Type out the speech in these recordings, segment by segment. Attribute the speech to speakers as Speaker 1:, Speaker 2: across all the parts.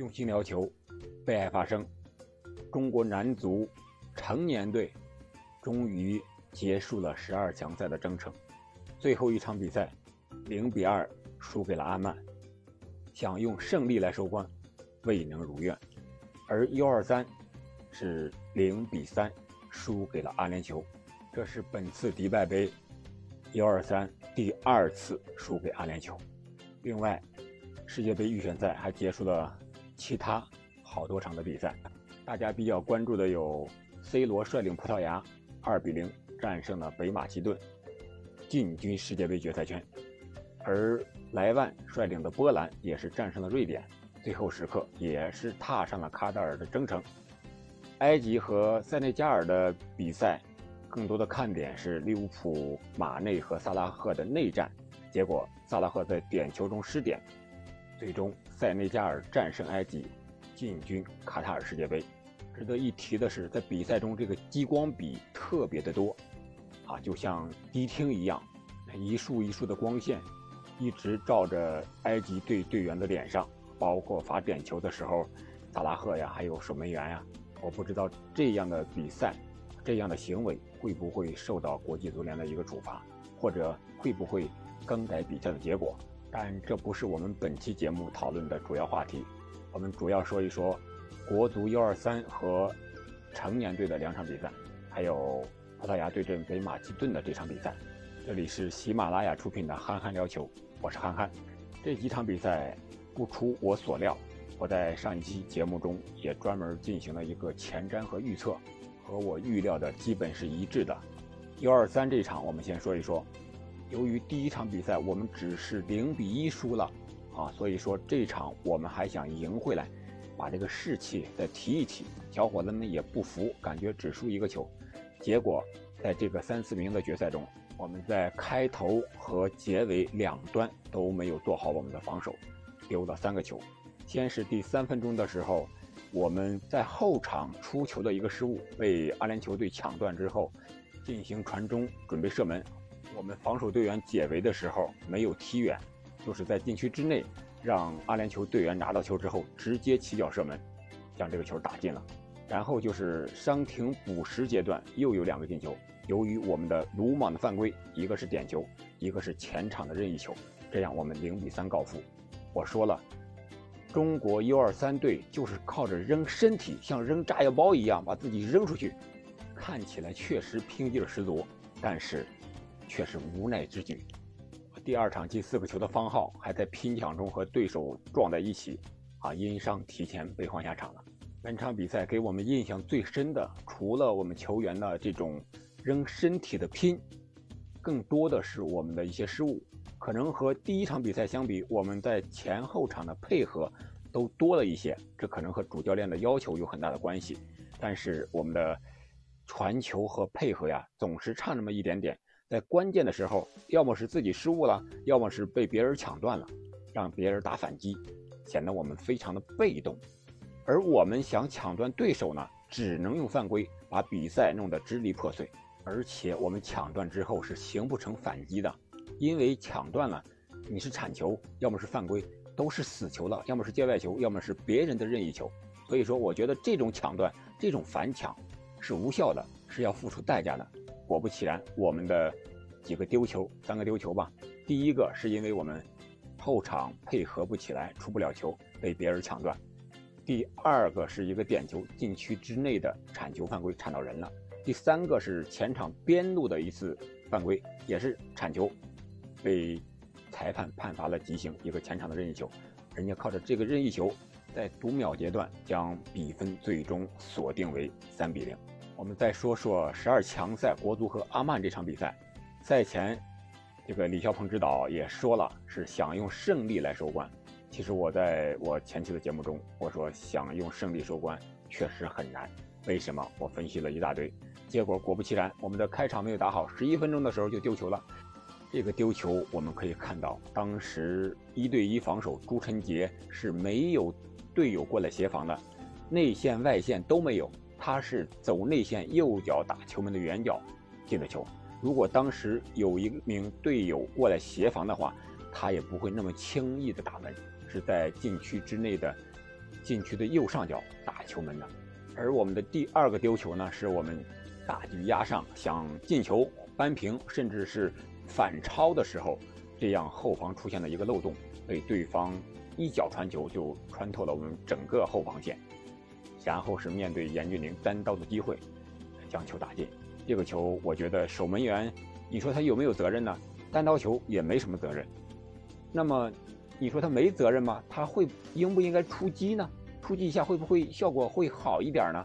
Speaker 1: 用心聊球，被爱发声。中国男足成年队终于结束了十二强赛的征程，最后一场比赛零比二输给了阿曼，想用胜利来收官，未能如愿。而 U23 是零比三输给了阿联酋，这是本次迪拜杯 U23 第二次输给阿联酋。另外，世界杯预选赛还结束了其他好多场的比赛，大家比较关注的有 C 罗率领葡萄牙2比0战胜了北马其顿，进军世界杯决赛圈，而莱万率领的波兰也是战胜了瑞典，最后时刻也是踏上了卡塔尔的征程。埃及和塞内加尔的比赛，更多的看点是利物浦、马内和萨拉赫的内战。结果，萨拉赫在点球中失点，最终塞内加尔战胜埃及，进军卡塔尔世界杯。值得一提的是，在比赛中这个激光笔特别的多，啊，就像迪厅一样，一束一束的光线一直照着埃及队队员的脸上，包括罚点球的时候，萨拉赫呀，还有守门员呀，我不知道这样的比赛，这样的行为会不会受到国际足联的一个处罚，或者会不会？更改比赛的结果，但这不是我们本期节目讨论的主要话题。我们主要说一说国足 U23 和成年队的两场比赛，还有葡萄牙对阵北马其顿的这场比赛。这里是喜马拉雅出品的《憨憨聊球》，我是憨憨。这几场比赛不出我所料，我在上一期节目中也专门进行了一个前瞻和预测，和我预料的基本是一致的。U23 这场，我们先说一说。由于第一场比赛我们只是零比一输了，啊，所以说这场我们还想赢回来，把这个士气再提一提。小伙子们也不服，感觉只输一个球，结果在这个三四名的决赛中，我们在开头和结尾两端都没有做好我们的防守，丢了三个球。先是第三分钟的时候，我们在后场出球的一个失误被阿联酋队抢断之后，进行传中准备射门。我们防守队员解围的时候没有踢远，就是在禁区之内，让阿联酋队员拿到球之后直接起脚射门，将这个球打进了。然后就是伤停补时阶段又有两个进球，由于我们的鲁莽的犯规，一个是点球，一个是前场的任意球，这样我们零比三告负。我说了，中国 U23 队就是靠着扔身体，像扔炸药包一样把自己扔出去，看起来确实拼劲十足，但是。却是无奈之举。第二场进四个球的方浩还在拼抢中和对手撞在一起，啊，因伤提前被换下场了。本场比赛给我们印象最深的，除了我们球员的这种扔身体的拼，更多的是我们的一些失误。可能和第一场比赛相比，我们在前后场的配合都多了一些，这可能和主教练的要求有很大的关系。但是我们的传球和配合呀，总是差那么一点点。在关键的时候，要么是自己失误了，要么是被别人抢断了，让别人打反击，显得我们非常的被动。而我们想抢断对手呢，只能用犯规把比赛弄得支离破碎。而且我们抢断之后是形不成反击的，因为抢断了，你是铲球，要么是犯规，都是死球了，要么是界外球，要么是别人的任意球。所以说，我觉得这种抢断，这种反抢是无效的，是要付出代价的。果不其然，我们的几个丢球，三个丢球吧。第一个是因为我们后场配合不起来，出不了球，被别人抢断；第二个是一个点球，禁区之内的铲球犯规，铲到人了；第三个是前场边路的一次犯规，也是铲球，被裁判判罚了急刑，一个前场的任意球。人家靠着这个任意球，在读秒阶段将比分最终锁定为三比零。我们再说说十二强赛国足和阿曼这场比赛，赛前，这个李霄鹏指导也说了，是想用胜利来收官。其实我在我前期的节目中，我说想用胜利收官确实很难。为什么？我分析了一大堆，结果果不其然，我们的开场没有打好，十一分钟的时候就丢球了。这个丢球我们可以看到，当时一对一防守，朱晨杰是没有队友过来协防的，内线外线都没有。他是走内线，右脚打球门的远角进的球。如果当时有一名队友过来协防的话，他也不会那么轻易的打门。是在禁区之内的禁区的右上角打球门的。而我们的第二个丢球呢，是我们大局压上想进球扳平，甚至是反超的时候，这样后防出现了一个漏洞，被对方一脚传球就穿透了我们整个后防线，然后是面对严俊凌单刀的机会，将球打进。这个球，我觉得守门员，你说他有没有责任呢？单刀球也没什么责任。那么，你说他没责任吗？他会应不应该出击呢？出击一下会不会效果会好一点呢？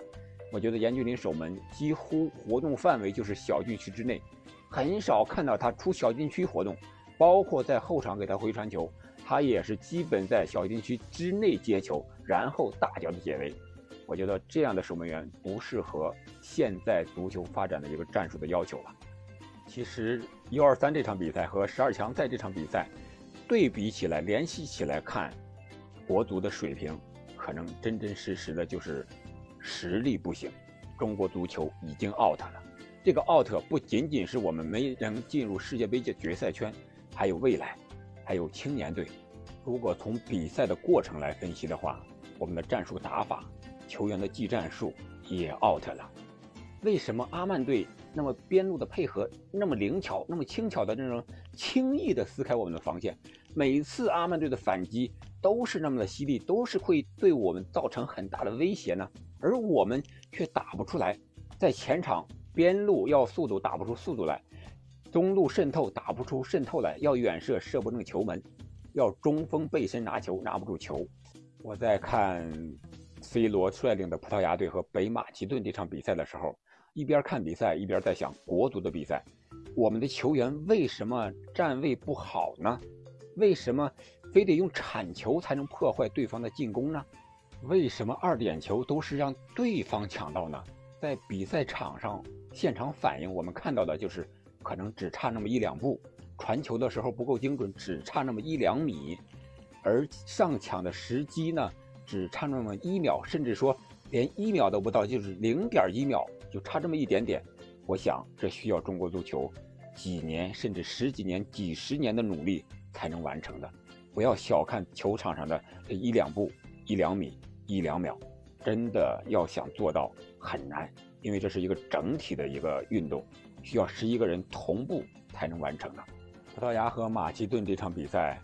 Speaker 1: 我觉得严俊林守门几乎活动范围就是小禁区之内，很少看到他出小禁区活动，包括在后场给他回传球，他也是基本在小禁区之内接球，然后大脚的解围。我觉得这样的守门员不适合现在足球发展的一个战术的要求了。其实 U23 这场比赛和十二强赛这场比赛对比起来，联系起来看，国足的水平。可能真真实实的就是实力不行，中国足球已经 out 了。这个 out 不仅仅是我们没能进入世界杯的决赛圈，还有未来，还有青年队。如果从比赛的过程来分析的话，我们的战术打法、球员的技战术也 out 了。为什么阿曼队那么边路的配合那么灵巧、那么轻巧的这种轻易的撕开我们的防线？每次阿曼队的反击都是那么的犀利，都是会对我们造成很大的威胁呢，而我们却打不出来。在前场边路要速度打不出速度来，中路渗透打不出渗透来，要远射射不中球门，要中锋背身拿球拿不住球。我在看 C 罗率领的葡萄牙队和北马其顿这场比赛的时候，一边看比赛一边在想国足的比赛，我们的球员为什么站位不好呢？为什么非得用铲球才能破坏对方的进攻呢？为什么二点球都是让对方抢到呢？在比赛场上现场反应，我们看到的就是可能只差那么一两步，传球的时候不够精准，只差那么一两米，而上抢的时机呢，只差那么一秒，甚至说连一秒都不到，就是零点一秒，就差这么一点点。我想这需要中国足球几年，甚至十几年、几十年的努力。才能完成的，不要小看球场上的这一两步、一两米、一两秒，真的要想做到很难，因为这是一个整体的一个运动，需要十一个人同步才能完成的。葡萄牙和马其顿这场比赛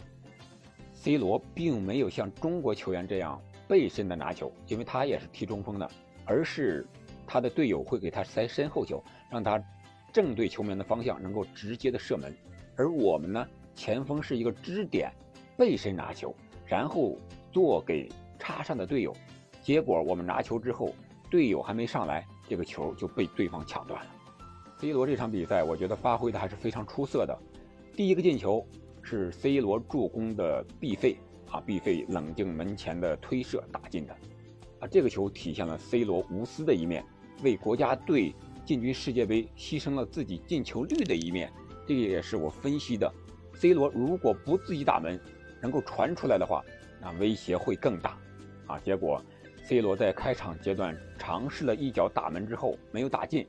Speaker 1: ，C 罗并没有像中国球员这样背身的拿球，因为他也是踢中锋的，而是他的队友会给他塞身后球，让他正对球门的方向能够直接的射门，而我们呢？前锋是一个支点，背身拿球，然后做给插上的队友。结果我们拿球之后，队友还没上来，这个球就被对方抢断了。C 罗这场比赛，我觉得发挥的还是非常出色的。第一个进球是 C 罗助攻的必费啊，必费冷静门前的推射打进的。啊，这个球体现了 C 罗无私的一面，为国家队进军世界杯牺牲了自己进球率的一面。这个也是我分析的。C 罗如果不自己打门，能够传出来的话，那威胁会更大，啊！结果，C 罗在开场阶段尝试了一脚打门之后没有打进，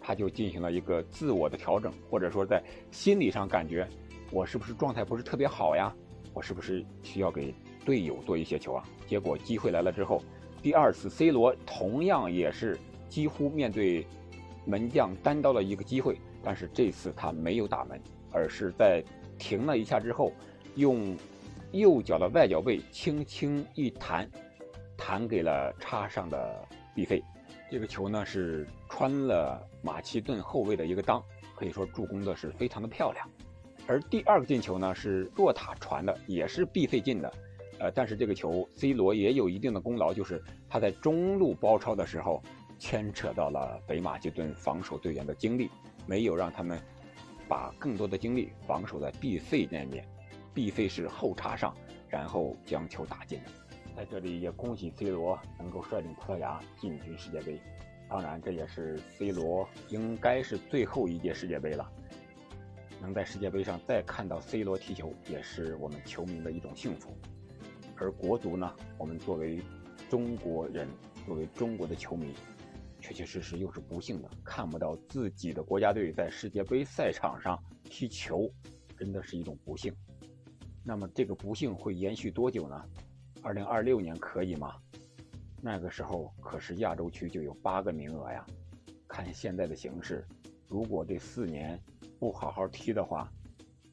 Speaker 1: 他就进行了一个自我的调整，或者说在心理上感觉，我是不是状态不是特别好呀？我是不是需要给队友多一些球啊？结果机会来了之后，第二次 C 罗同样也是几乎面对门将单刀的一个机会，但是这次他没有打门，而是在。停了一下之后，用右脚的外脚背轻轻一弹，弹给了插上的毕费。这个球呢是穿了马其顿后卫的一个裆，可以说助攻的是非常的漂亮。而第二个进球呢是若塔传的，也是毕费进的。呃，但是这个球 C 罗也有一定的功劳，就是他在中路包抄的时候牵扯到了北马其顿防守队员的精力，没有让他们。把更多的精力防守在毕费那面，毕费是后插上，然后将球打进的。在这里也恭喜 C 罗能够率领葡萄牙进军世界杯，当然这也是 C 罗应该是最后一届世界杯了。能在世界杯上再看到 C 罗踢球，也是我们球迷的一种幸福。而国足呢，我们作为中国人，作为中国的球迷。确确实实又是不幸的，看不到自己的国家队在世界杯赛场上踢球，真的是一种不幸。那么这个不幸会延续多久呢？二零二六年可以吗？那个时候可是亚洲区就有八个名额呀。看现在的形势，如果这四年不好好踢的话，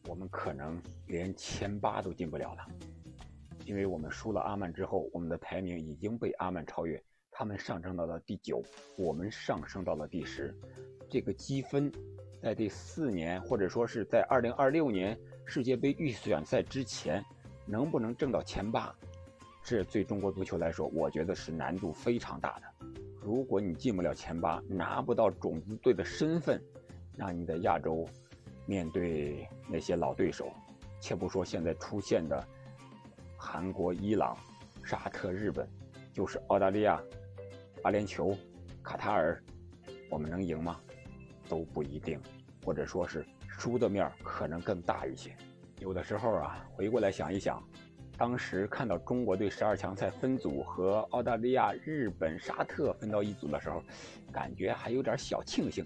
Speaker 1: 我们可能连前八都进不了了。因为我们输了阿曼之后，我们的排名已经被阿曼超越，他们上升到了第九，我们上升到了第十。这个积分在这四年，或者说是在二零二六年世界杯预选赛之前，能不能挣到前八，这对中国足球来说，我觉得是难度非常大的。如果你进不了前八，拿不到种子队的身份，那你在亚洲面对那些老对手，且不说现在出现的韩国、伊朗、沙特、日本，就是澳大利亚、阿联酋、卡塔尔，我们能赢吗？都不一定，或者说是输的面可能更大一些。有的时候啊，回过来想一想。当时看到中国队十二强赛分组和澳大利亚、日本、沙特分到一组的时候，感觉还有点小庆幸，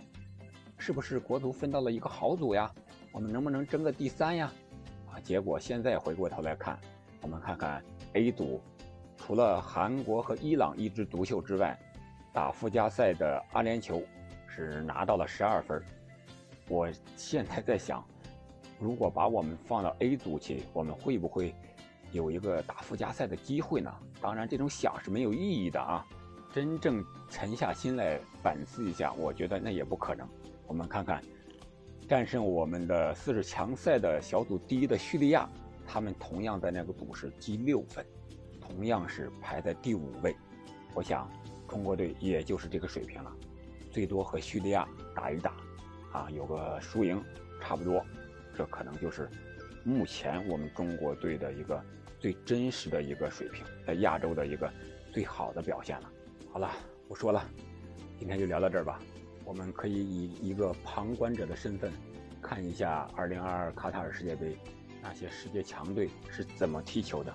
Speaker 1: 是不是国足分到了一个好组呀？我们能不能争个第三呀？啊，结果现在回过头来看，我们看看 A 组，除了韩国和伊朗一枝独秀之外，打附加赛的阿联酋是拿到了十二分。我现在在想，如果把我们放到 A 组去，我们会不会？有一个打附加赛的机会呢，当然这种想是没有意义的啊。真正沉下心来反思一下，我觉得那也不可能。我们看看，战胜我们的四十强赛的小组第一的叙利亚，他们同样在那个组是积六分，同样是排在第五位。我想中国队也就是这个水平了，最多和叙利亚打一打，啊，有个输赢差不多，这可能就是目前我们中国队的一个。最真实的一个水平，在亚洲的一个最好的表现了。好了，不说了，今天就聊到这儿吧。我们可以以一个旁观者的身份，看一下2022卡塔尔世界杯那些世界强队是怎么踢球的。